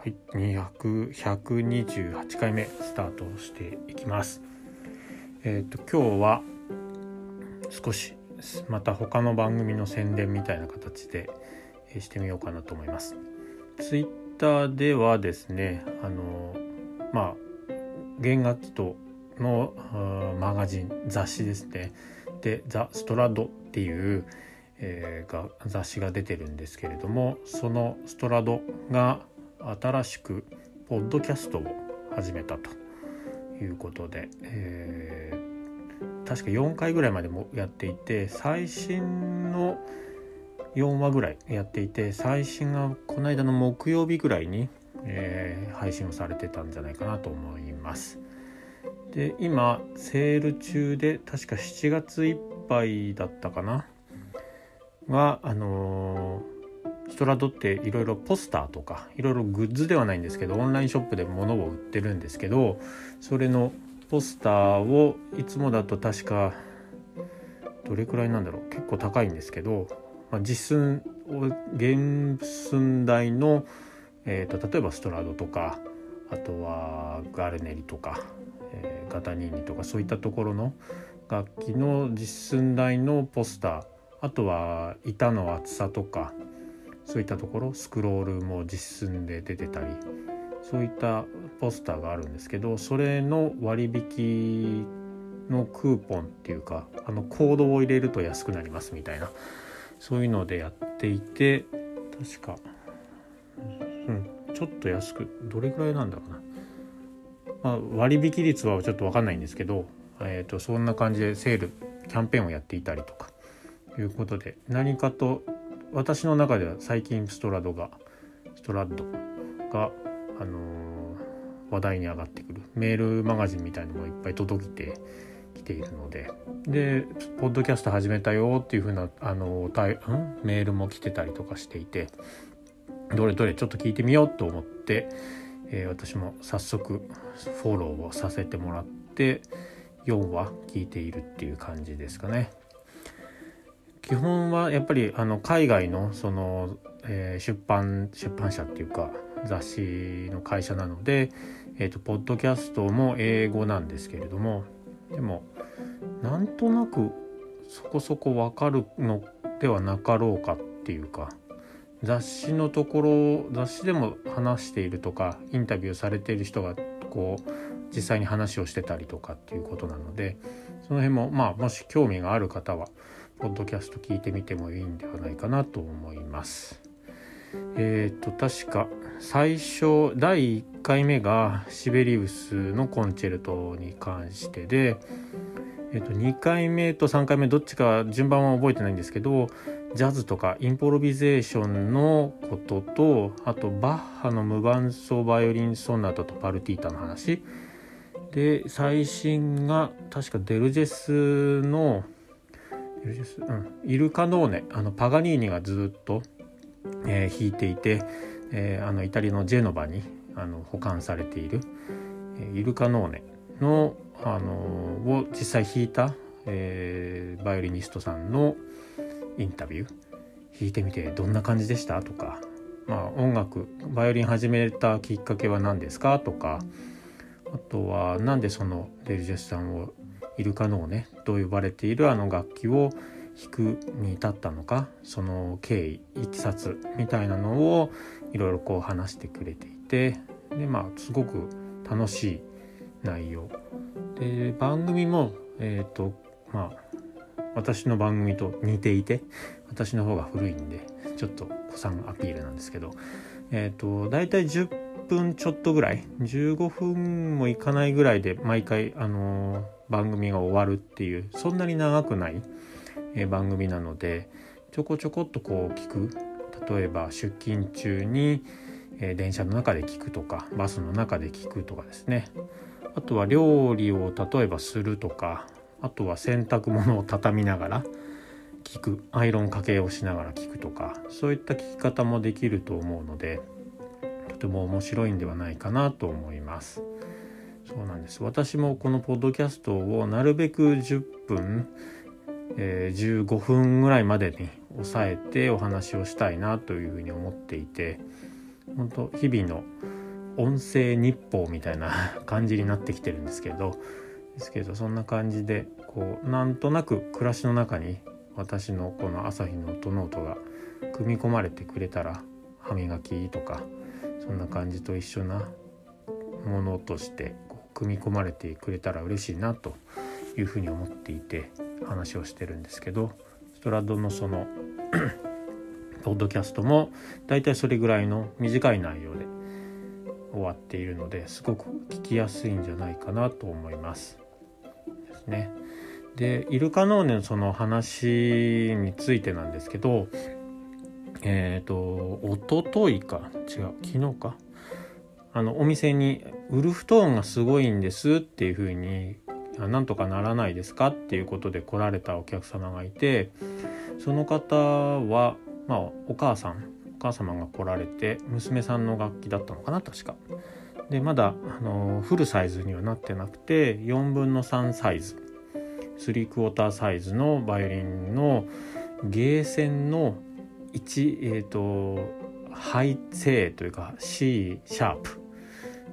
はい200 128回目スタートしていきます。えっ、ー、と今日は少しまた他の番組の宣伝みたいな形でしてみようかなと思います。ツイッターではですねあのまあ弦楽器とのマガジン雑誌ですね。で「ザ・ストラド」っていう、えー、が雑誌が出てるんですけれどもそのストラドが新しくポッドキャストを始めたということで、えー、確か4回ぐらいまでもやっていて最新の4話ぐらいやっていて最新がこの間の木曜日ぐらいに、えー、配信をされてたんじゃないかなと思います。で今セール中で確か7月いっぱいだったかな？があのー、ストラドっていろいろポスターとかいろいろグッズではないんですけどオンラインショップで物を売ってるんですけどそれのポスターをいつもだと確かどれくらいなんだろう結構高いんですけど、まあ、実寸原寸大の、えーと例えばストラドとかあとはガルネリとかえー、ガタニーニとかそういったところの楽器の実寸大のポスターあとは板の厚さとかそういったところスクロールも実寸で出てたりそういったポスターがあるんですけどそれの割引のクーポンっていうかあのコードを入れると安くなりますみたいなそういうのでやっていて確か、うん、ちょっと安くどれぐらいなんだろうな。まあ、割引率はちょっと分かんないんですけど、えーと、そんな感じでセールキャンペーンをやっていたりとかいうことで何かと私の中では最近ストラドがストラッドが、あのー、話題に上がってくる。メールマガジンみたいのもいっぱい届いてきているので。でポッドキャスト始めたよっていう風なあのー、ん？メールも来てたりとかしていてどれどれちょっと聞いてみようと思ってえー、私も早速フォローをさせてもらって4話聞いているっていう感じですかね。基本はやっぱりあの海外のその、えー、出版出版社っていうか雑誌の会社なので、えーと、ポッドキャストも英語なんですけれどもでもなんとなくそこそこわかるのではなかろうかっていうか雑誌のところ雑誌でも話しているとかインタビューされている人がこう実際に話をしてたりとかっていうことなのでその辺もまあもし興味がある方はポッドキャスト聞いてみてもいいんではないかなと思います。えっ、ー、と確か最初第1回目がシベリウスのコンチェルトに関してで、えー、と2回目と3回目どっちか順番は覚えてないんですけどジャズとかインプロビゼーションのこととあとバッハの無伴奏バイオリンソナタとパルティータの話で最新が確かデルジェスの、うん、イルカノーネあのパガニーニがずっと、えー、弾いていて、えー、あのイタリアのジェノバにあの保管されている、え、イルカノーネの、あのを実際弾いた、えー、バイオリニストさんのインタビュー。弾いてみてどんな感じでした？とか、まあ、音楽バイオリン始めたきっかけは何ですか？とかあとは何でそのデルジェスさんをイルカノーねと呼ばれているあの楽器を弾くに至ったのかその経緯いきさつみたいなのをいろいろこう話してくれていてでまあすごく楽しい内容。で番組もえっ、ー、とまあ私の番組と似ていて私の方が古いんでちょっと子さんアピールなんですけどえっ、ー、と大体10分ちょっとぐらい15分もいかないぐらいで毎回あのー、番組が終わるっていうそんなに長くない、番組なのでちょこちょこっとこう聞く。例えば出勤中に、電車の中で聞くとかバスの中で聞くとかですね。あとは料理を例えばするとかあとは洗濯物を畳みながら聞く。アイロンかけをしながら聞くとかそういった聞き方もできると思うのでとても面白いんではないかなと思います。そうなんです。私もこのポッドキャストをなるべく10分、えー、15分ぐらいまでに抑えてお話をしたいなというふうに思っていて本当日々の音声日報みたいな感じになってきてるんですけどですけどそんな感じでこうなんとなく暮らしの中に私のこの朝日の音ノートが組み込まれてくれたら歯磨きとかそんな感じと一緒なものとして組み込まれてくれたら嬉しいなというふうに思っていて話をしてるんですけどストラドのその ポッドキャストもだいたいそれぐらいの短い内容で終わっているのですごく聞きやすいんじゃないかなと思います。ですね。でイルカノーネのその話についてなんですけどえっ、ー、とおとといか？違う昨日か？あのお店にウルフトーンがすごいんですっていうふうになんとかならないですかっていうことで来られたお客様がいてその方はまあお母さんお母様が来られて娘さんの楽器だったのかな確か。でまだあのフルサイズにはなってなくて4分の3サイズ3クォーターサイズのバイオリンのゲーセンの1えっ、ー、とハイセイというか C シャープ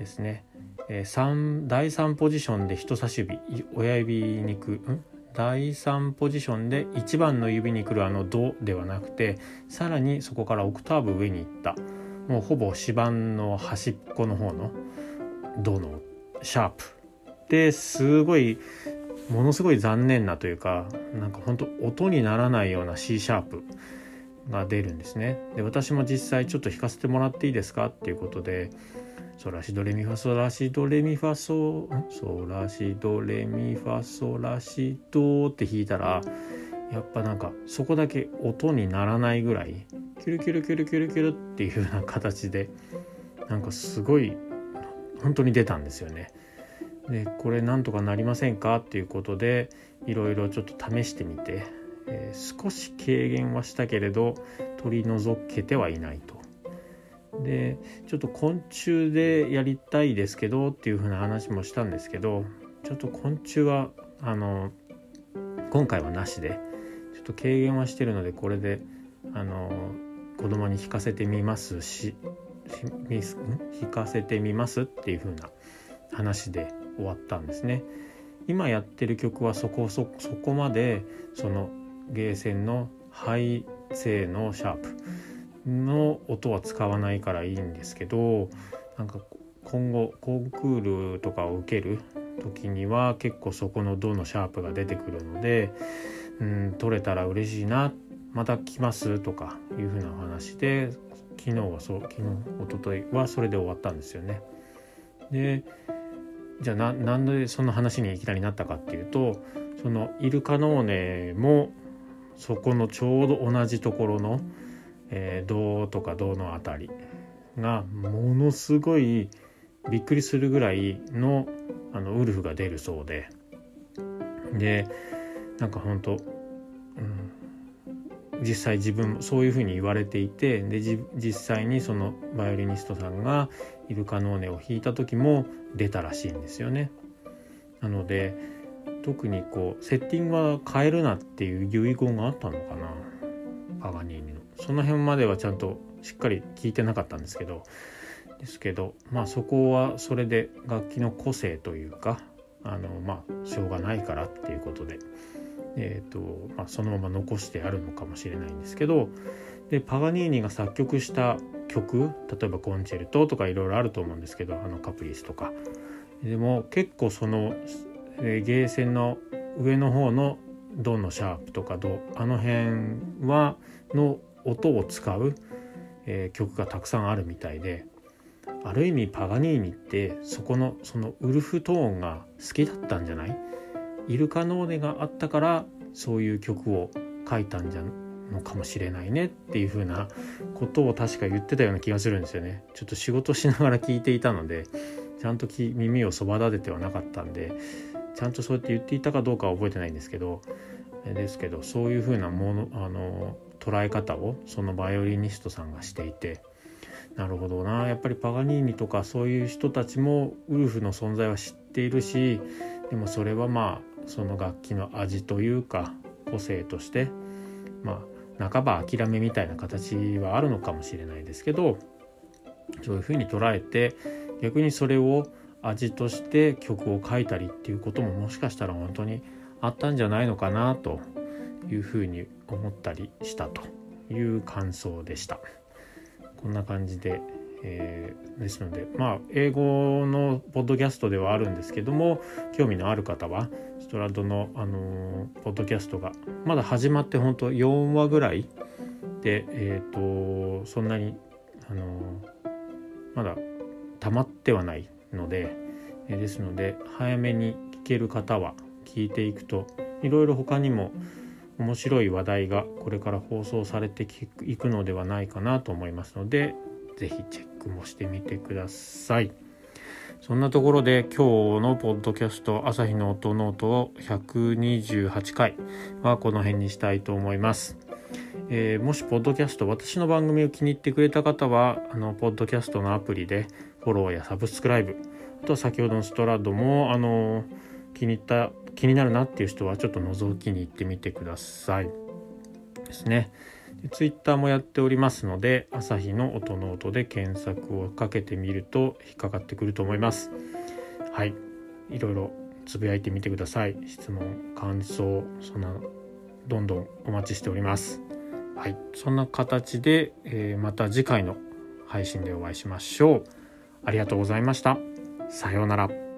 ですね、えー、第3ポジションで人差し指親指にくん？第3ポジションで1番の指に来るあの「ド」ではなくてさらにそこからオクターブ上に行った。もうほぼ指板の端っこの方の「ド」のシャープ。ですごいものすごい残念なというかなんか本当音にならないような C シャープが出るんですね。で私も実際ちょっと弾かせてもらっていいですか？っていうことでソラシドレミファソラシドレミファソソラシドレミファソラシドって弾いたらやっぱなんかそこだけ音にならないぐらいキュルキュルキュルキュルキュルっていうような形でなんかすごい本当に出たんですよね。でこれなんとかなりませんかっていうことでいろいろちょっと試してみて、えー、少し軽減はしたけれど取り除けてはいないと。でちょっと昆虫でやりたいですけどっていう風な話もしたんですけどちょっと昆虫はあの今回はなしでちょっと軽減はしてるのでこれであの子供に弾かせてみますし弾かせてみますっていう風な話で終わったんですね。今やってる曲はそこそこまでそのゲーセンのハイ声のシャープの音は使わないからいいんですけどなんか今後コンクールとかを受ける時には結構そこのドのシャープが出てくるので、うん、取れたら嬉しいなまた来ますとかいうふうな話で昨日はそう昨日一昨日はそれで終わったんですよね。でじゃあなんでその話にいきなりなったかっていうとそのイルカノーネもそこのちょうど同じところのえー、銅とか銅の辺りがものすごいびっくりするぐらいのあのウルフが出るそうででなんか本当、うん、実際自分もそういうふうに言われていてで実際にそのバイオリニストさんがイルカノーネを弾いた時も出たらしいんですよね。なので特にこうセッティングは変えるなっていう遺言があったのかなパガニーニの。その辺まではちゃんとしっかり聞いてなかったんですけど。ですけどまあそこはそれで楽器の個性というかあのまあしょうがないからっていうことで、えーとまあ、そのまま残してあるのかもしれないんですけど。でパガニーニが作曲した曲例えばコンチェルトとかいろいろあると思うんですけどあのカプリスとか。でも結構その、えー、ゲーセンの上の方のドのシャープとかドあの辺はの音を使う、えー、曲がたくさんあるみたいである意味パガニーニってそこのそのウルフトーンが好きだったんじゃない？イルカノーネがあったからそういう曲を書いたんじゃのかもしれないねっていう風なことを確か言ってたような気がするんですよね。ちょっと仕事しながら聞いていたのでちゃんと耳をそば立ててはなかったんでちゃんとそうやって言っていたかどうかは覚えてないんですけどですけどそういう風なものあの捉え方をそのバイオリニストさんがしていてなるほどな。やっぱりパガニーニとかそういう人たちもウルフの存在は知っているしでもそれはまあその楽器の味というか個性としてまあ半ば諦めみたいな形はあるのかもしれないですけどそういうふうに捉えて逆にそれを味として曲を書いたりっていうことももしかしたら本当にあったんじゃないのかなというふうに思ったりしたという感想でした。こんな感じで、えー、ですのでまあ英語のポッドキャストではあるんですけども興味のある方はストラドの、あのー、ポッドキャストがまだ始まって本当4話ぐらいで、えーと、そんなに、あのー、まだ溜まってはないので、え、ですので早めに聞ける方は聞いていくといろいろ他にも面白い話題がこれから放送されていくのではないかなと思いますので是非チェックもしてみてください。そんなところで今日のポッドキャスト朝日の音ノートを128回はこの辺にしたいと思います。えー、もしポッドキャスト私の番組を気に入ってくれた方はあのポッドキャストのアプリでフォローやサブスクライブあとは先ほどのストラッドもあの気に入った気になるなっていう人はちょっと覗きに行ってみてください。ですね。ツイッターもやっておりますので朝日の音の音で検索をかけてみると引っかかってくると思います。はい。いろいろつぶやいてみてください。質問感想そんなどんどんお待ちしております。はい。そんな形で、えー、また次回の配信でお会いしましょう。ありがとうございました。さようなら。